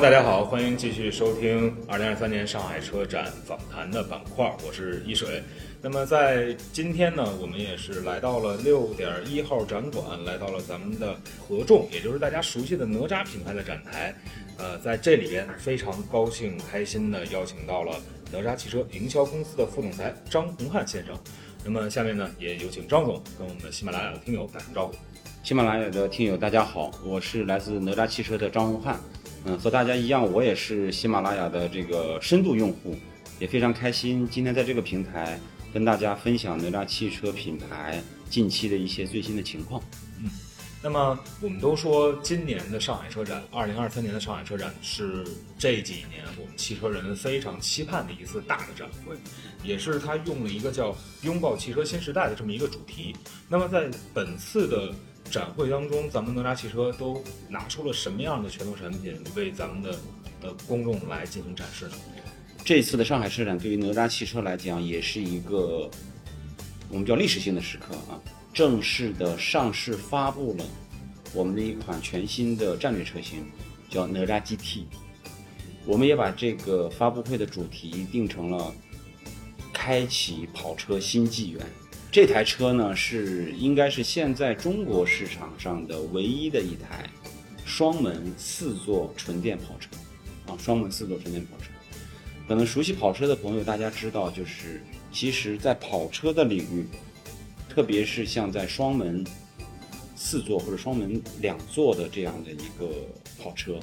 大家好，欢迎继续收听二零二三年上海车展访谈的板块，我是一水。那么在今天呢，我们也是来到了六点一号展馆，来到了咱们的合众，也就是大家熟悉的哪吒品牌的展台。呃，在这里边非常高兴开心的邀请到了哪吒汽车营销公司的副总裁张洪汉先生。那么下面呢，也有请张总跟我们的喜马拉雅的听友打声招呼。喜马拉雅的听友大家好，我是来自哪吒汽车的张洪汉。嗯，和大家一样，我也是喜马拉雅的这个深度用户，也非常开心今天在这个平台跟大家分享哪吒汽车品牌近期的一些最新的情况。嗯，那么我们都说今年的上海车展，二零二三年的上海车展是这几年我们汽车人非常期盼的一次大的展会，也是它用了一个叫“拥抱汽车新时代”的这么一个主题。那么在本次的展会当中，咱们哪吒汽车都拿出了什么样的拳头产品为咱们的呃公众来进行展示呢？这次的上海车展对于哪吒汽车来讲，也是一个我们叫历史性的时刻啊！正式的上市发布了我们的一款全新的战略车型，叫哪吒 GT。我们也把这个发布会的主题定成了“开启跑车新纪元”。这台车呢，是应该是现在中国市场上的唯一的一台双门四座纯电跑车，啊，双门四座纯电跑车。可能熟悉跑车的朋友，大家知道，就是其实，在跑车的领域，特别是像在双门四座或者双门两座的这样的一个跑车，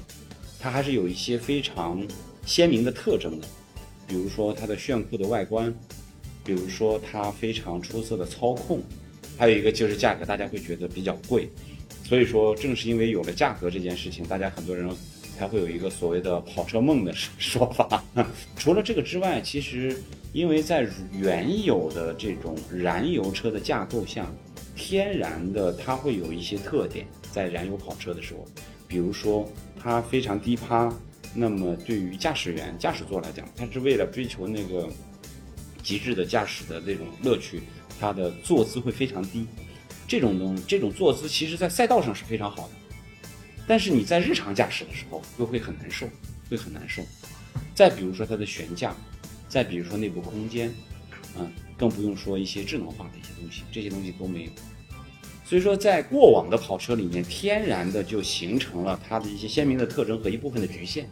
它还是有一些非常鲜明的特征的，比如说它的炫酷的外观。比如说它非常出色的操控，还有一个就是价格，大家会觉得比较贵，所以说正是因为有了价格这件事情，大家很多人才会有一个所谓的跑车梦的说法。除了这个之外，其实因为在原有的这种燃油车的架构下，天然的它会有一些特点，在燃油跑车的时候，比如说它非常低趴，那么对于驾驶员驾驶座来讲，它是为了追求那个。极致的驾驶的那种乐趣，它的坐姿会非常低，这种东这种坐姿其实在赛道上是非常好的，但是你在日常驾驶的时候又会很难受，会很难受。再比如说它的悬架，再比如说内部空间，嗯，更不用说一些智能化的一些东西，这些东西都没有。所以说，在过往的跑车里面，天然的就形成了它的一些鲜明的特征和一部分的局限。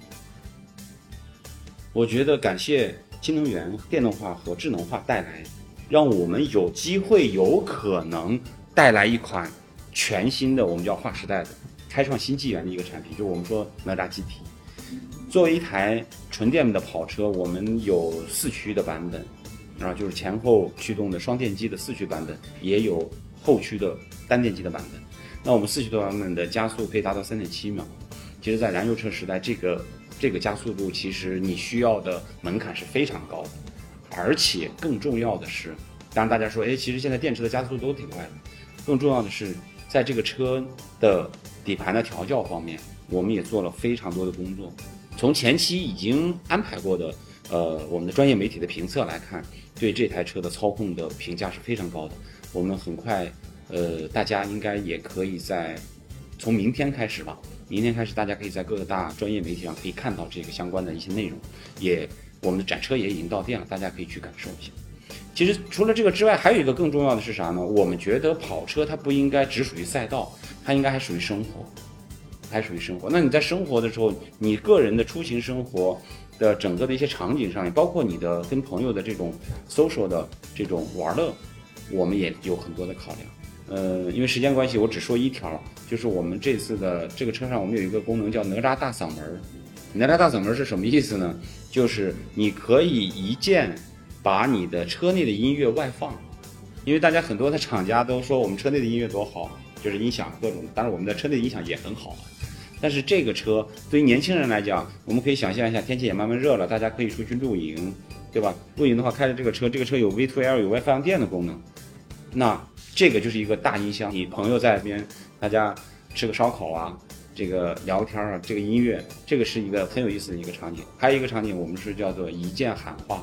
我觉得感谢。新能源、电动化和智能化带来，让我们有机会、有可能带来一款全新的，我们叫划时代的、开创新纪元的一个产品，就我们说哪吒 GT。作为一台纯电的跑车，我们有四驱的版本，然后就是前后驱动的双电机的四驱版本，也有后驱的单电机的版本。那我们四驱的版本的加速可以达到三点七秒。其实，在燃油车时代，这个。这个加速度其实你需要的门槛是非常高的，而且更重要的是，当然大家说，哎，其实现在电池的加速度都挺快的。更重要的是，在这个车的底盘的调教方面，我们也做了非常多的工作。从前期已经安排过的，呃，我们的专业媒体的评测来看，对这台车的操控的评价是非常高的。我们很快，呃，大家应该也可以在从明天开始吧。明天开始，大家可以在各个大专业媒体上可以看到这个相关的一些内容，也我们的展车也已经到店了，大家可以去感受一下。其实除了这个之外，还有一个更重要的是啥呢？我们觉得跑车它不应该只属于赛道，它应该还属于生活，还属于生活。那你在生活的时候，你个人的出行生活的整个的一些场景上面，包括你的跟朋友的这种 social 的这种玩乐，我们也有很多的考量。呃，因为时间关系，我只说一条，就是我们这次的这个车上，我们有一个功能叫哪吒大嗓门。哪吒大嗓门是什么意思呢？就是你可以一键把你的车内的音乐外放，因为大家很多的厂家都说我们车内的音乐多好，就是音响各种，当然我们的车内音响也很好。但是这个车对于年轻人来讲，我们可以想象一下，天气也慢慢热了，大家可以出去露营，对吧？露营的话，开着这个车，这个车有 V2L 有 wifi 放电的功能，那。这个就是一个大音箱，你朋友在那边，大家吃个烧烤啊，这个聊天啊，这个音乐，这个是一个很有意思的一个场景。还有一个场景，我们是叫做一键喊话，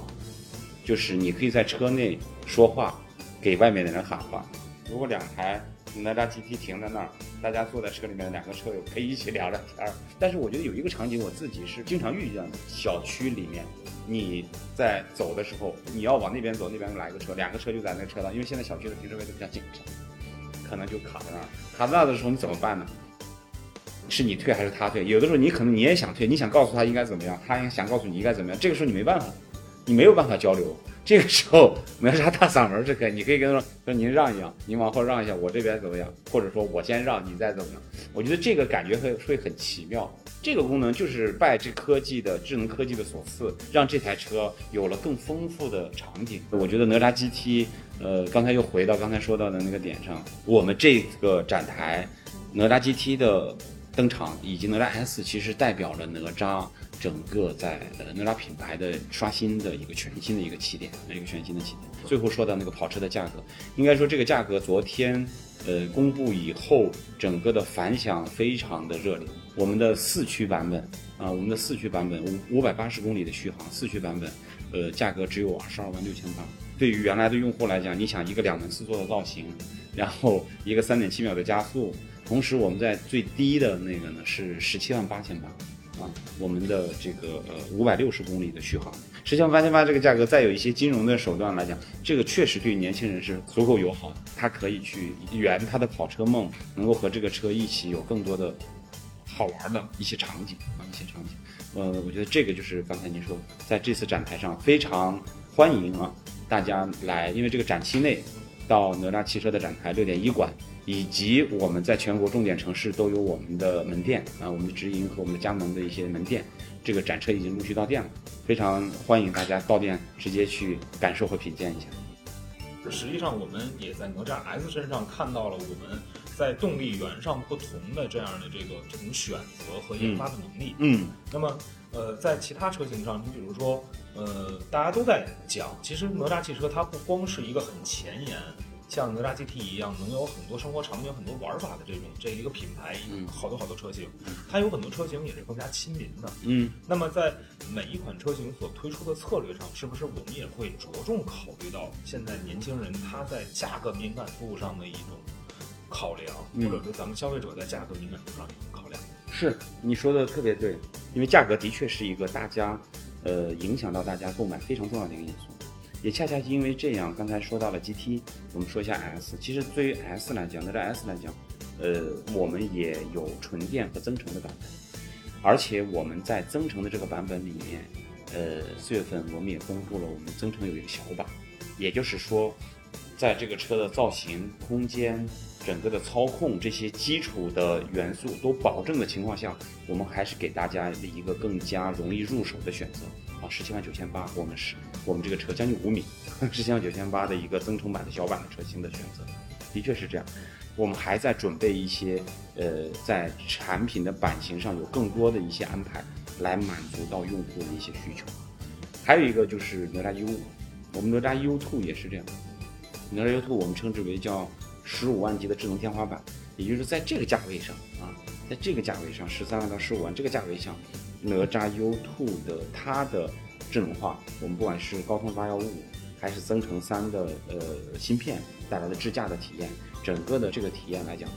就是你可以在车内说话，给外面的人喊话。如果两台哪吒 GT 停在那儿，大家坐在车里面，两个车友可以一起聊聊天儿。但是我觉得有一个场景，我自己是经常遇见的，小区里面。你在走的时候，你要往那边走，那边来个车，两个车就在那个车道，因为现在小区的停车位都比较紧张，可能就卡在那儿。卡在那儿的时候，你怎么办呢？是你退还是他退？有的时候你可能你也想退，你想告诉他应该怎么样，他也想告诉你应该怎么样。这个时候你没办法，你没有办法交流。这个时候没啥大嗓门是可以，你可以跟他说说您让一让，您往后让一下，我这边怎么样？或者说我先让，你再怎么样？我觉得这个感觉会会很奇妙。这个功能就是拜这科技的智能科技的所赐，让这台车有了更丰富的场景。我觉得哪吒 GT，呃，刚才又回到刚才说到的那个点上，我们这个展台哪吒 GT 的登场，以及哪吒 S，其实代表了哪吒。整个在呃哪吒品牌的刷新的一个全新的一个起点，一个全新的起点。最后说到那个跑车的价格，应该说这个价格昨天呃公布以后，整个的反响非常的热烈。我们的四驱版本啊，我们的四驱版本五五百八十公里的续航，四驱版本，呃价格只有二十二万六千八。对于原来的用户来讲，你想一个两门四座的造型，然后一个三点七秒的加速，同时我们在最低的那个呢是十七万八千八。啊，我们的这个呃五百六十公里的续航，实际上八千八这个价格，再有一些金融的手段来讲，这个确实对年轻人是足够友好的，他可以去圆他的跑车梦，能够和这个车一起有更多的好玩的一些场景啊，一些场景。呃，我觉得这个就是刚才您说，在这次展台上非常欢迎啊大家来，因为这个展期内到哪吒汽车的展台六点一馆。以及我们在全国重点城市都有我们的门店啊，我们的直营和我们的加盟的一些门店，这个展车已经陆续到店了，非常欢迎大家到店直接去感受和品鉴一下。实际上，我们也在哪吒 S 身上看到了我们在动力源上不同的这样的这个这种选择和研发的能力。嗯，那么呃，在其他车型上，你比如说呃，大家都在讲，其实哪吒汽车它不光是一个很前沿。像哪吒 GT 一样，能有很多生活场景、很多玩法的这种这一个品牌，好多好多车型，它有很多车型也是更加亲民的。嗯，那么在每一款车型所推出的策略上，是不是我们也会着重考虑到现在年轻人他在价格敏感度上的一种考量，或者说咱们消费者在价格敏感度上的一种考量？是你说的特别对，因为价格的确是一个大家，呃，影响到大家购买非常重要的一个因素。也恰恰是因为这样，刚才说到了 GT，我们说一下 S。其实对于 S 来讲，那这 S 来讲，呃，我们也有纯电和增程的版本，而且我们在增程的这个版本里面，呃，四月份我们也公布了我们增程有一个小版，也就是说，在这个车的造型、空间、整个的操控这些基础的元素都保证的情况下，我们还是给大家一个更加容易入手的选择。啊，十七万九千八，我们是，我们这个车将近五米，十七万九千八的一个增程版的小版的车型的选择，的确是这样。我们还在准备一些，呃，在产品的版型上有更多的一些安排，来满足到用户的一些需求。还有一个就是哪吒 U，我们哪吒 U Two 也是这样，哪吒 U2 我们称之为叫十五万级的智能天花板，也就是在这个价位上啊，在这个价位上，十三万到十五万这个价位上。哪吒 U2 的它的智能化，我们不管是高通八幺五五，还是增程三的呃芯片带来的智驾的体验，整个的这个体验来讲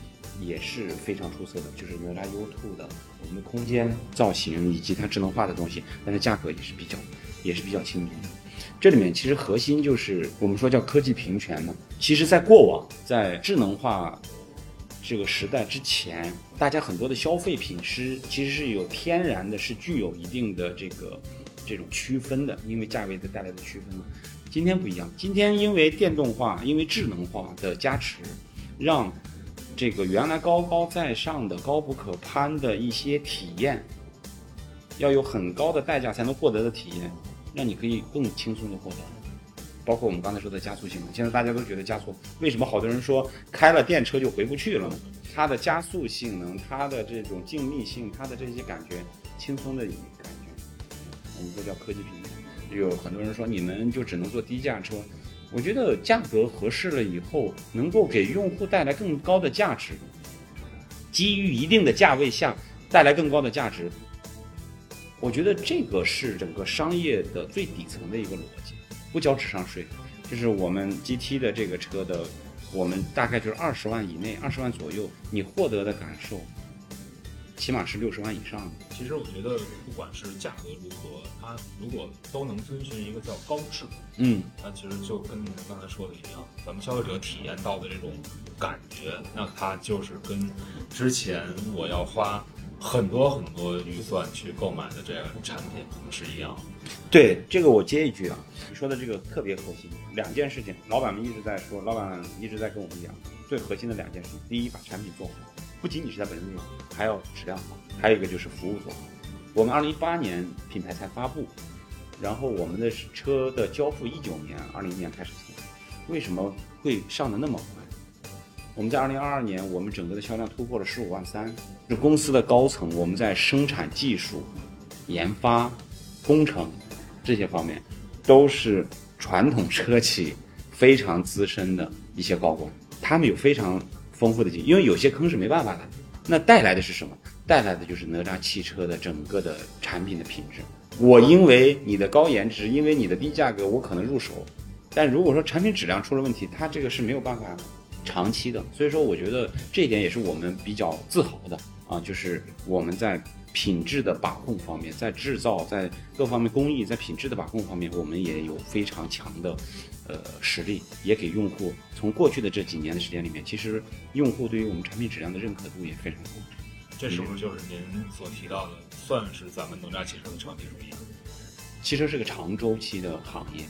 也是非常出色的。就是哪吒 U2 的我们的空间造型以及它智能化的东西，但是价格也是比较也是比较亲民的。这里面其实核心就是我们说叫科技平权嘛。其实，在过往在智能化。这个时代之前，大家很多的消费品是其实是有天然的，是具有一定的这个这种区分的，因为价位的带来的区分嘛。今天不一样，今天因为电动化、因为智能化的加持，让这个原来高高在上的、高不可攀的一些体验，要有很高的代价才能获得的体验，让你可以更轻松的获得。包括我们刚才说的加速性能，现在大家都觉得加速，为什么好多人说开了电车就回不去了？它的加速性能，它的这种静谧性，它的这些感觉，轻松的感觉，我们说叫科技平台。有很多人说你们就只能做低价车，我觉得价格合适了以后，能够给用户带来更高的价值，基于一定的价位下带来更高的价值。我觉得这个是整个商业的最底层的一个逻辑，不交智商税，就是我们 GT 的这个车的，我们大概就是二十万以内，二十万左右，你获得的感受，起码是六十万以上的。其实我觉得，不管是价格如何，它如果都能遵循一个叫高质，嗯，那其实就跟你们刚才说的一样，咱们消费者体验到的这种感觉，那它就是跟之前我要花很多很多预算去购买的这样的产品是一样的。对，这个我接一句啊，你说的这个特别核心，两件事情，老板们一直在说，老板一直在跟我们讲，最核心的两件事情，第一，把产品做好，不仅仅是在本身，还要质量好，还有一个就是服务做好。我们二零一八年品牌才发布，然后我们的车的交付一九年、二零年开始做，为什么会上的那么快？我们在二零二二年，我们整个的销量突破了十五万三，是公司的高层，我们在生产技术、研发、工程这些方面，都是传统车企非常资深的一些高管，他们有非常丰富的经验，因为有些坑是没办法的。那带来的是什么？带来的就是哪吒汽车的整个的产品的品质。我因为你的高颜值，因为你的低价格，我可能入手，但如果说产品质量出了问题，它这个是没有办法长期的。所以说，我觉得这一点也是我们比较自豪的啊，就是我们在品质的把控方面，在制造，在各方面工艺，在品质的把控方面，我们也有非常强的呃实力，也给用户从过去的这几年的时间里面，其实用户对于我们产品质量的认可度也非常高。这是不是就是您所提到的，算是咱们哪吒汽车的长期主义？汽车是个长周期的行业，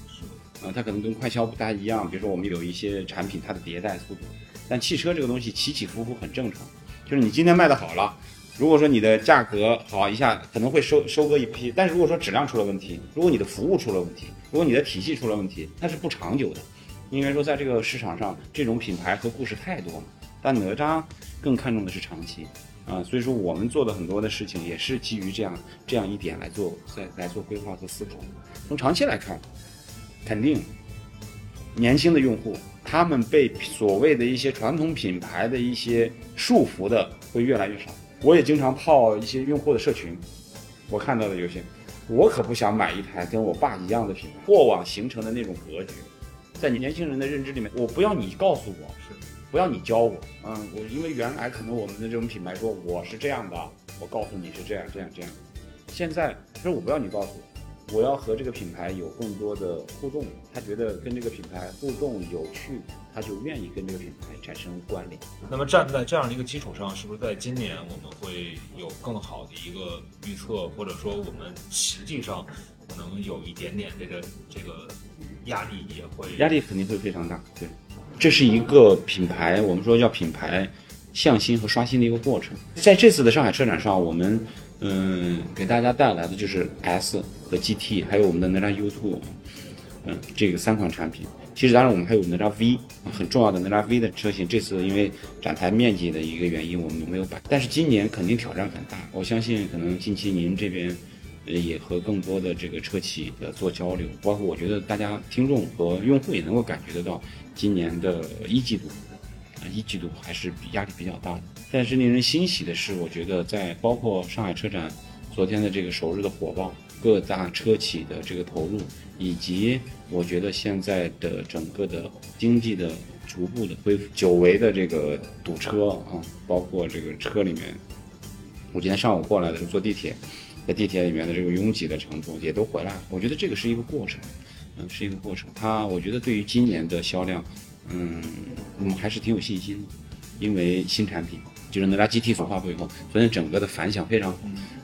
啊，它可能跟快销不大一样。比如说，我们有一些产品，它的迭代速度，但汽车这个东西起起伏伏很正常。就是你今天卖的好了，如果说你的价格好一下，可能会收收割一批；但是如果说质量出了问题，如果你的服务出了问题，如果你的体系出了问题，那是不长久的。因为说在这个市场上，这种品牌和故事太多了，但哪吒更看重的是长期。啊，所以说我们做的很多的事情也是基于这样这样一点来做，在来做规划和思考。从长期来看，肯定年轻的用户他们被所谓的一些传统品牌的一些束缚的会越来越少。我也经常泡一些用户的社群，我看到的有些，我可不想买一台跟我爸一样的品牌。过往形成的那种格局，在你年轻人的认知里面，我不要你告诉我。不要你教我，嗯，我因为原来可能我们的这种品牌说我是这样的，我告诉你是这样这样这样。现在说我不要你告诉我，我要和这个品牌有更多的互动。他觉得跟这个品牌互动有趣，他就愿意跟这个品牌产生关联。那么站在这样的一个基础上，是不是在今年我们会有更好的一个预测，或者说我们实际上可能有一点点这个这个压力也会压力肯定会非常大，对。这是一个品牌，我们说叫品牌向心和刷新的一个过程。在这次的上海车展上，我们嗯给大家带来的就是 S 和 GT，还有我们的哪吒 U2，嗯，这个三款产品。其实当然我们还有哪吒 V，很重要的哪吒 V 的车型。这次因为展台面积的一个原因，我们没有摆。但是今年肯定挑战很大，我相信可能近期您这边也和更多的这个车企的做交流，包括我觉得大家听众和用户也能够感觉得到。今年的一季度，一季度还是比压力比较大的。但是令人欣喜的是，我觉得在包括上海车展昨天的这个首日的火爆，各大车企的这个投入，以及我觉得现在的整个的经济的逐步的恢复，久违的这个堵车啊，包括这个车里面，我今天上午过来的时候坐地铁，在地铁里面的这个拥挤的程度也都回来了。我觉得这个是一个过程。嗯，是一个过程。它，我觉得对于今年的销量，嗯，我们还是挺有信心的，因为新产品就是哪吒 GT 发布以后，昨天整个的反响非常好，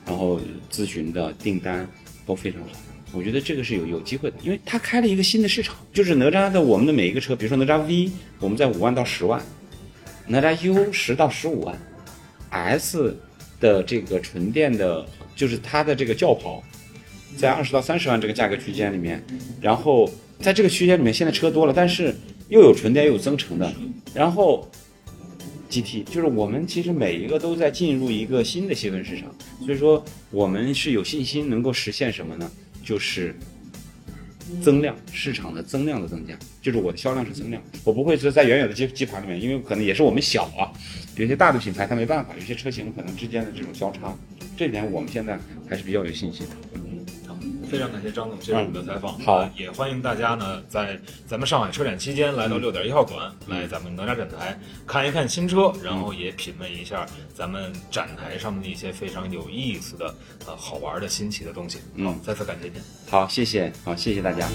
然后咨询的订单都非常好。我觉得这个是有有机会的，因为它开了一个新的市场，就是哪吒的我们的每一个车，比如说哪吒 V，我们在五万到十万，哪吒 U 十到十五万，S 的这个纯电的，就是它的这个轿跑。在二十到三十万这个价格区间里面，然后在这个区间里面，现在车多了，但是又有纯电又有增程的，然后 GT 就是我们其实每一个都在进入一个新的细分市场，所以说我们是有信心能够实现什么呢？就是增量，市场的增量的增加，就是我的销量是增量，我不会是在原有的基基盘里面，因为可能也是我们小啊，有些大的品牌它没办法，有些车型可能之间的这种交叉，这点我们现在还是比较有信心的。非常感谢张总接受我们的采访。好呃也欢迎大家呢，在咱们上海车展期间来到六点一号馆，来咱们哪吒展台看一看新车，然后也品味一下咱们展台上的一些非常有意思的、呃好玩的新奇的东西。嗯好，再次感谢您。好，谢谢，好，谢谢大家。